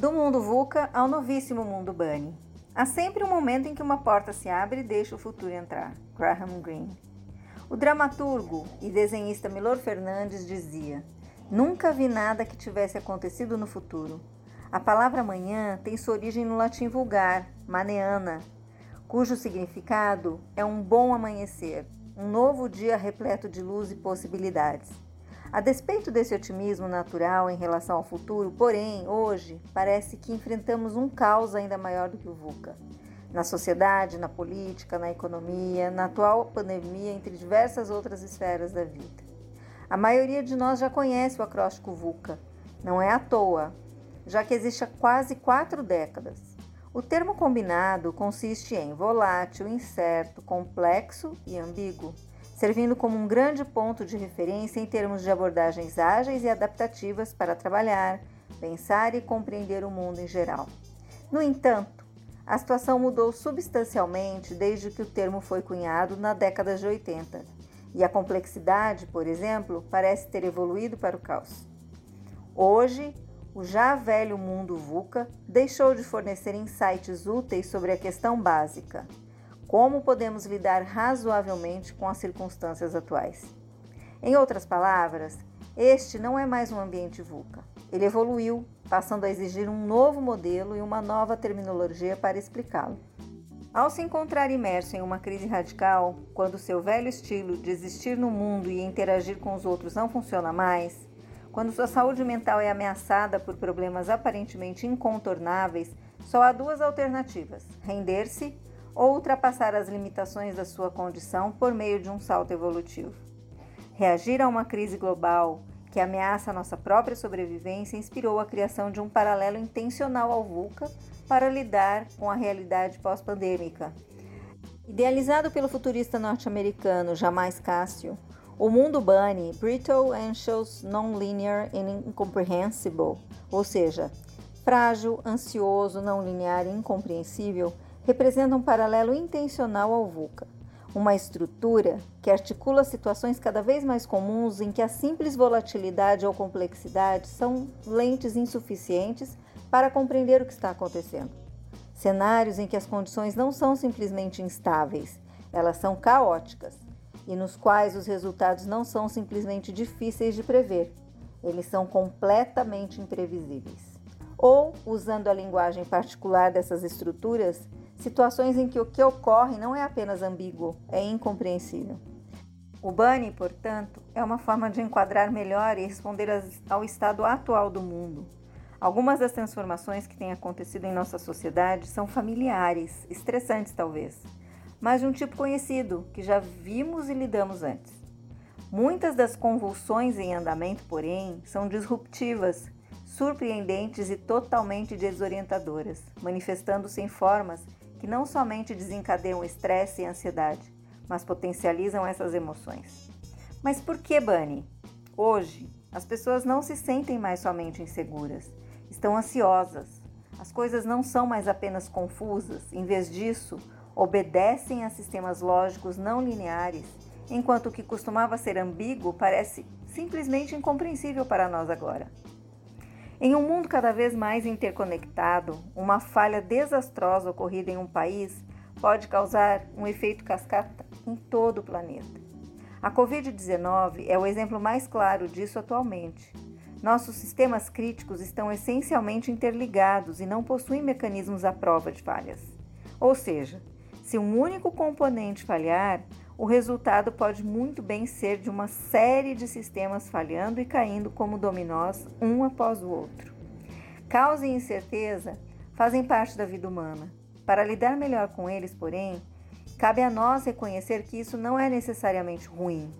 Do mundo VUCA ao novíssimo mundo Bunny. Há sempre um momento em que uma porta se abre e deixa o futuro entrar. Graham Greene. O dramaturgo e desenhista Milor Fernandes dizia: Nunca vi nada que tivesse acontecido no futuro. A palavra manhã tem sua origem no latim vulgar, maneana, cujo significado é um bom amanhecer, um novo dia repleto de luz e possibilidades. A despeito desse otimismo natural em relação ao futuro, porém, hoje parece que enfrentamos um caos ainda maior do que o VUCA. Na sociedade, na política, na economia, na atual pandemia, entre diversas outras esferas da vida. A maioria de nós já conhece o acróstico VUCA. Não é à toa, já que existe há quase quatro décadas. O termo combinado consiste em volátil, incerto, complexo e ambíguo servindo como um grande ponto de referência em termos de abordagens ágeis e adaptativas para trabalhar, pensar e compreender o mundo em geral. No entanto, a situação mudou substancialmente desde que o termo foi cunhado na década de 80, e a complexidade, por exemplo, parece ter evoluído para o caos. Hoje, o já velho mundo VUCA deixou de fornecer insights úteis sobre a questão básica como podemos lidar razoavelmente com as circunstâncias atuais. Em outras palavras, este não é mais um ambiente VUCA. Ele evoluiu, passando a exigir um novo modelo e uma nova terminologia para explicá-lo. Ao se encontrar imerso em uma crise radical, quando seu velho estilo de existir no mundo e interagir com os outros não funciona mais, quando sua saúde mental é ameaçada por problemas aparentemente incontornáveis, só há duas alternativas: render-se ou ultrapassar as limitações da sua condição por meio de um salto evolutivo. Reagir a uma crise global que ameaça nossa própria sobrevivência inspirou a criação de um paralelo intencional ao VUCA para lidar com a realidade pós-pandêmica. Idealizado pelo futurista norte-americano Jamais Cássio, o mundo Bunny, brittle, anxious, non-linear and incomprehensible, ou seja, frágil, ansioso, não linear e incompreensível, representa um paralelo intencional ao VUCA, uma estrutura que articula situações cada vez mais comuns em que a simples volatilidade ou complexidade são lentes insuficientes para compreender o que está acontecendo. Cenários em que as condições não são simplesmente instáveis, elas são caóticas e nos quais os resultados não são simplesmente difíceis de prever, eles são completamente imprevisíveis. Ou, usando a linguagem particular dessas estruturas, situações em que o que ocorre não é apenas ambíguo, é incompreensível. O Bunny, portanto, é uma forma de enquadrar melhor e responder ao estado atual do mundo. Algumas das transformações que têm acontecido em nossa sociedade são familiares, estressantes talvez, mas de um tipo conhecido, que já vimos e lidamos antes. Muitas das convulsões em andamento, porém, são disruptivas, surpreendentes e totalmente desorientadoras, manifestando-se em formas que não somente desencadeiam estresse e ansiedade, mas potencializam essas emoções. Mas por que Bunny? Hoje, as pessoas não se sentem mais somente inseguras, estão ansiosas. As coisas não são mais apenas confusas, em vez disso, obedecem a sistemas lógicos não lineares, enquanto o que costumava ser ambíguo parece simplesmente incompreensível para nós agora. Em um mundo cada vez mais interconectado, uma falha desastrosa ocorrida em um país pode causar um efeito cascata em todo o planeta. A Covid-19 é o exemplo mais claro disso atualmente. Nossos sistemas críticos estão essencialmente interligados e não possuem mecanismos à prova de falhas. Ou seja, se um único componente falhar, o resultado pode muito bem ser de uma série de sistemas falhando e caindo como dominós um após o outro. Caos e incerteza fazem parte da vida humana. Para lidar melhor com eles, porém, cabe a nós reconhecer que isso não é necessariamente ruim.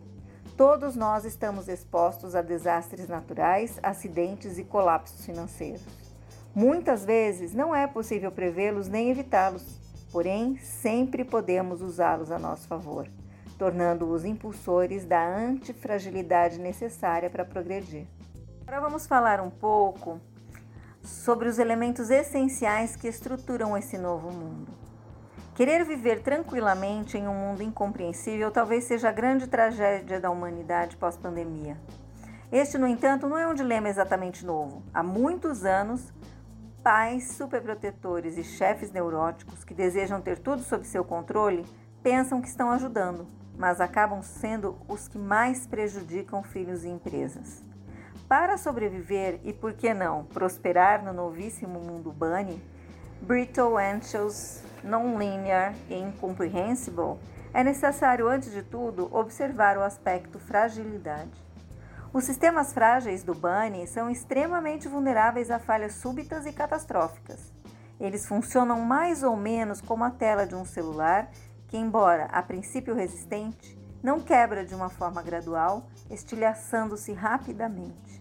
Todos nós estamos expostos a desastres naturais, acidentes e colapsos financeiros. Muitas vezes não é possível prevê-los nem evitá-los, porém sempre podemos usá-los a nosso favor tornando-os impulsores da antifragilidade necessária para progredir. Agora vamos falar um pouco sobre os elementos essenciais que estruturam esse novo mundo. Querer viver tranquilamente em um mundo incompreensível talvez seja a grande tragédia da humanidade pós-pandemia. Este, no entanto, não é um dilema exatamente novo. Há muitos anos, Pais superprotetores e chefes neuróticos que desejam ter tudo sob seu controle pensam que estão ajudando, mas acabam sendo os que mais prejudicam filhos e empresas. Para sobreviver e, por que não, prosperar no novíssimo mundo Bunny, Brittle, Anxious, Non-Linear e Incomprehensible, é necessário, antes de tudo, observar o aspecto fragilidade. Os sistemas frágeis do Bunny são extremamente vulneráveis a falhas súbitas e catastróficas. Eles funcionam mais ou menos como a tela de um celular, que, embora a princípio resistente, não quebra de uma forma gradual, estilhaçando-se rapidamente.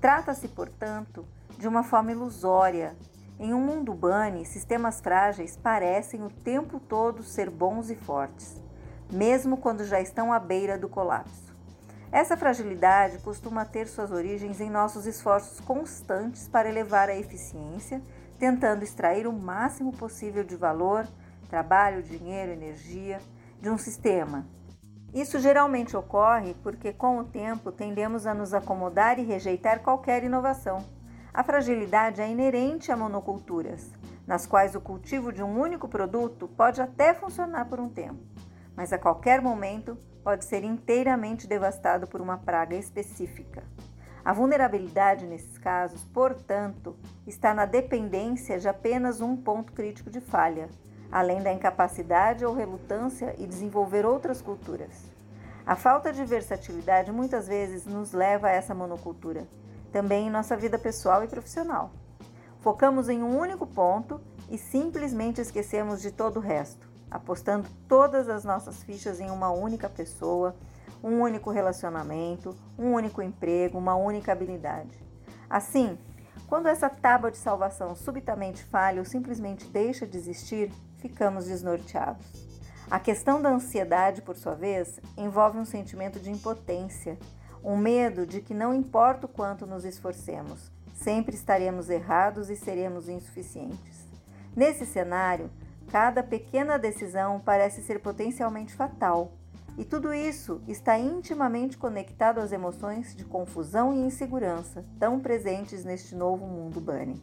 Trata-se, portanto, de uma forma ilusória. Em um mundo Bunny, sistemas frágeis parecem o tempo todo ser bons e fortes, mesmo quando já estão à beira do colapso. Essa fragilidade costuma ter suas origens em nossos esforços constantes para elevar a eficiência, tentando extrair o máximo possível de valor, trabalho, dinheiro, energia de um sistema. Isso geralmente ocorre porque, com o tempo, tendemos a nos acomodar e rejeitar qualquer inovação. A fragilidade é inerente a monoculturas, nas quais o cultivo de um único produto pode até funcionar por um tempo, mas a qualquer momento pode ser inteiramente devastado por uma praga específica. A vulnerabilidade nesses casos, portanto, está na dependência de apenas um ponto crítico de falha, além da incapacidade ou relutância em desenvolver outras culturas. A falta de versatilidade muitas vezes nos leva a essa monocultura, também em nossa vida pessoal e profissional. Focamos em um único ponto e simplesmente esquecemos de todo o resto apostando todas as nossas fichas em uma única pessoa, um único relacionamento, um único emprego, uma única habilidade. Assim, quando essa tábua de salvação subitamente falha ou simplesmente deixa de existir, ficamos desnorteados. A questão da ansiedade, por sua vez, envolve um sentimento de impotência, um medo de que não importa o quanto nos esforcemos, sempre estaremos errados e seremos insuficientes. Nesse cenário, Cada pequena decisão parece ser potencialmente fatal, e tudo isso está intimamente conectado às emoções de confusão e insegurança tão presentes neste novo mundo Bunny.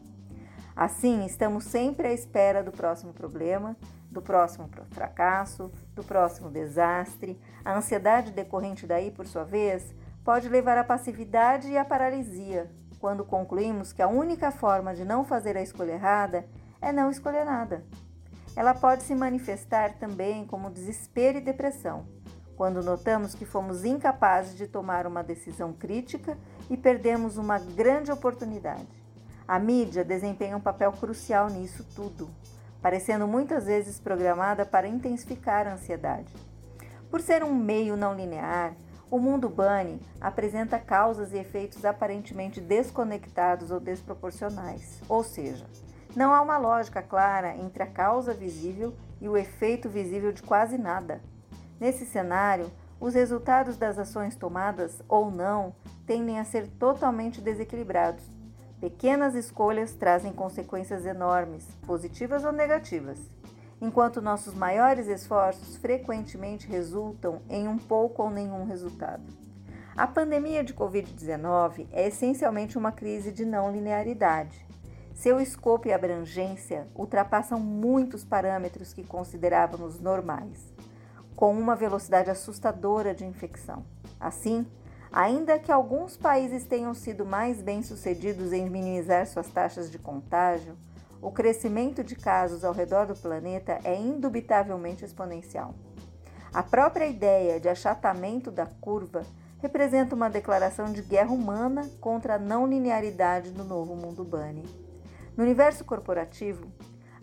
Assim, estamos sempre à espera do próximo problema, do próximo fracasso, do próximo desastre. A ansiedade decorrente daí, por sua vez, pode levar à passividade e à paralisia, quando concluímos que a única forma de não fazer a escolha errada é não escolher nada. Ela pode se manifestar também como desespero e depressão, quando notamos que fomos incapazes de tomar uma decisão crítica e perdemos uma grande oportunidade. A mídia desempenha um papel crucial nisso tudo, parecendo muitas vezes programada para intensificar a ansiedade. Por ser um meio não linear, o mundo Bunny apresenta causas e efeitos aparentemente desconectados ou desproporcionais, ou seja, não há uma lógica clara entre a causa visível e o efeito visível de quase nada. Nesse cenário, os resultados das ações tomadas ou não tendem a ser totalmente desequilibrados. Pequenas escolhas trazem consequências enormes, positivas ou negativas, enquanto nossos maiores esforços frequentemente resultam em um pouco ou nenhum resultado. A pandemia de Covid-19 é essencialmente uma crise de não linearidade. Seu escopo e abrangência ultrapassam muitos parâmetros que considerávamos normais, com uma velocidade assustadora de infecção. Assim, ainda que alguns países tenham sido mais bem-sucedidos em minimizar suas taxas de contágio, o crescimento de casos ao redor do planeta é indubitavelmente exponencial. A própria ideia de achatamento da curva representa uma declaração de guerra humana contra a não linearidade do novo mundo Bunny. No universo corporativo,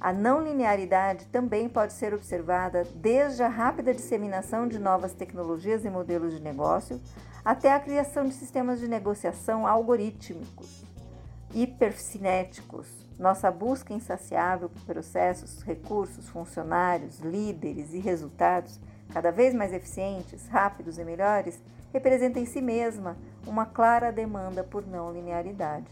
a não linearidade também pode ser observada desde a rápida disseminação de novas tecnologias e modelos de negócio até a criação de sistemas de negociação algorítmicos, hipercinéticos, nossa busca insaciável por processos, recursos, funcionários, líderes e resultados cada vez mais eficientes, rápidos e melhores representa em si mesma uma clara demanda por não linearidade.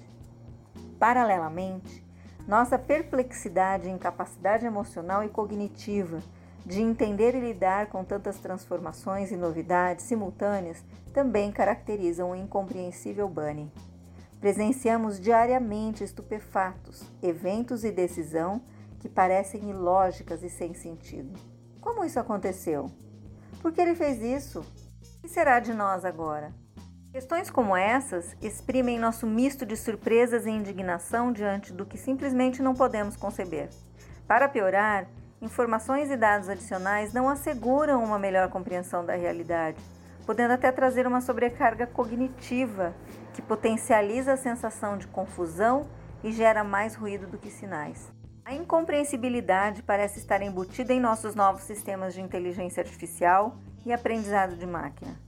Paralelamente, nossa perplexidade e incapacidade emocional e cognitiva de entender e lidar com tantas transformações e novidades simultâneas também caracterizam o incompreensível Bunny. Presenciamos diariamente estupefatos, eventos e decisão que parecem ilógicas e sem sentido. Como isso aconteceu? Por que ele fez isso? O que será de nós agora? Questões como essas exprimem nosso misto de surpresas e indignação diante do que simplesmente não podemos conceber. Para piorar, informações e dados adicionais não asseguram uma melhor compreensão da realidade, podendo até trazer uma sobrecarga cognitiva que potencializa a sensação de confusão e gera mais ruído do que sinais. A incompreensibilidade parece estar embutida em nossos novos sistemas de inteligência artificial e aprendizado de máquina.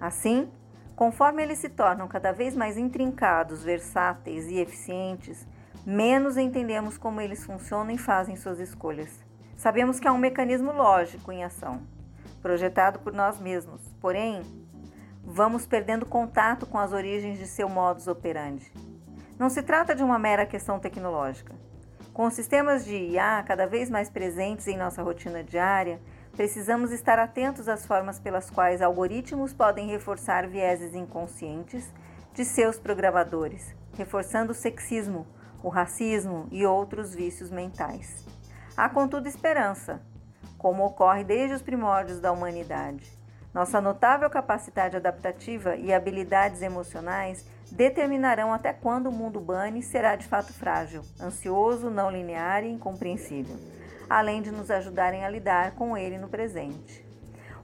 Assim, Conforme eles se tornam cada vez mais intrincados, versáteis e eficientes, menos entendemos como eles funcionam e fazem suas escolhas. Sabemos que há um mecanismo lógico em ação, projetado por nós mesmos, porém, vamos perdendo contato com as origens de seu modus operandi. Não se trata de uma mera questão tecnológica. Com os sistemas de IA cada vez mais presentes em nossa rotina diária, Precisamos estar atentos às formas pelas quais algoritmos podem reforçar vieses inconscientes de seus programadores, reforçando o sexismo, o racismo e outros vícios mentais. Há, contudo, esperança, como ocorre desde os primórdios da humanidade. Nossa notável capacidade adaptativa e habilidades emocionais determinarão até quando o mundo Bunny será de fato frágil, ansioso, não linear e incompreensível além de nos ajudarem a lidar com ele no presente.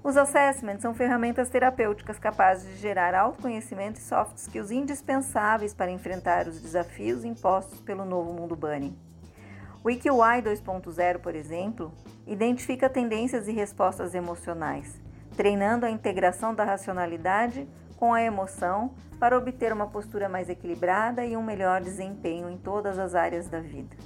Os assessments são ferramentas terapêuticas capazes de gerar autoconhecimento e soft skills indispensáveis para enfrentar os desafios impostos pelo novo mundo Bunny. O IQI 2.0, por exemplo, identifica tendências e respostas emocionais, treinando a integração da racionalidade com a emoção para obter uma postura mais equilibrada e um melhor desempenho em todas as áreas da vida.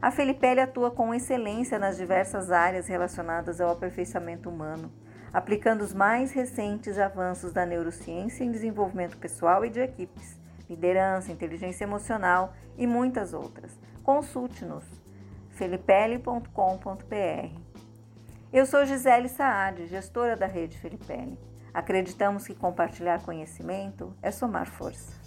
A Felipelli atua com excelência nas diversas áreas relacionadas ao aperfeiçoamento humano, aplicando os mais recentes avanços da neurociência em desenvolvimento pessoal e de equipes, liderança, inteligência emocional e muitas outras. Consulte-nos felipelli.com.br. Eu sou Gisele Saad, gestora da rede Felipelli. Acreditamos que compartilhar conhecimento é somar força.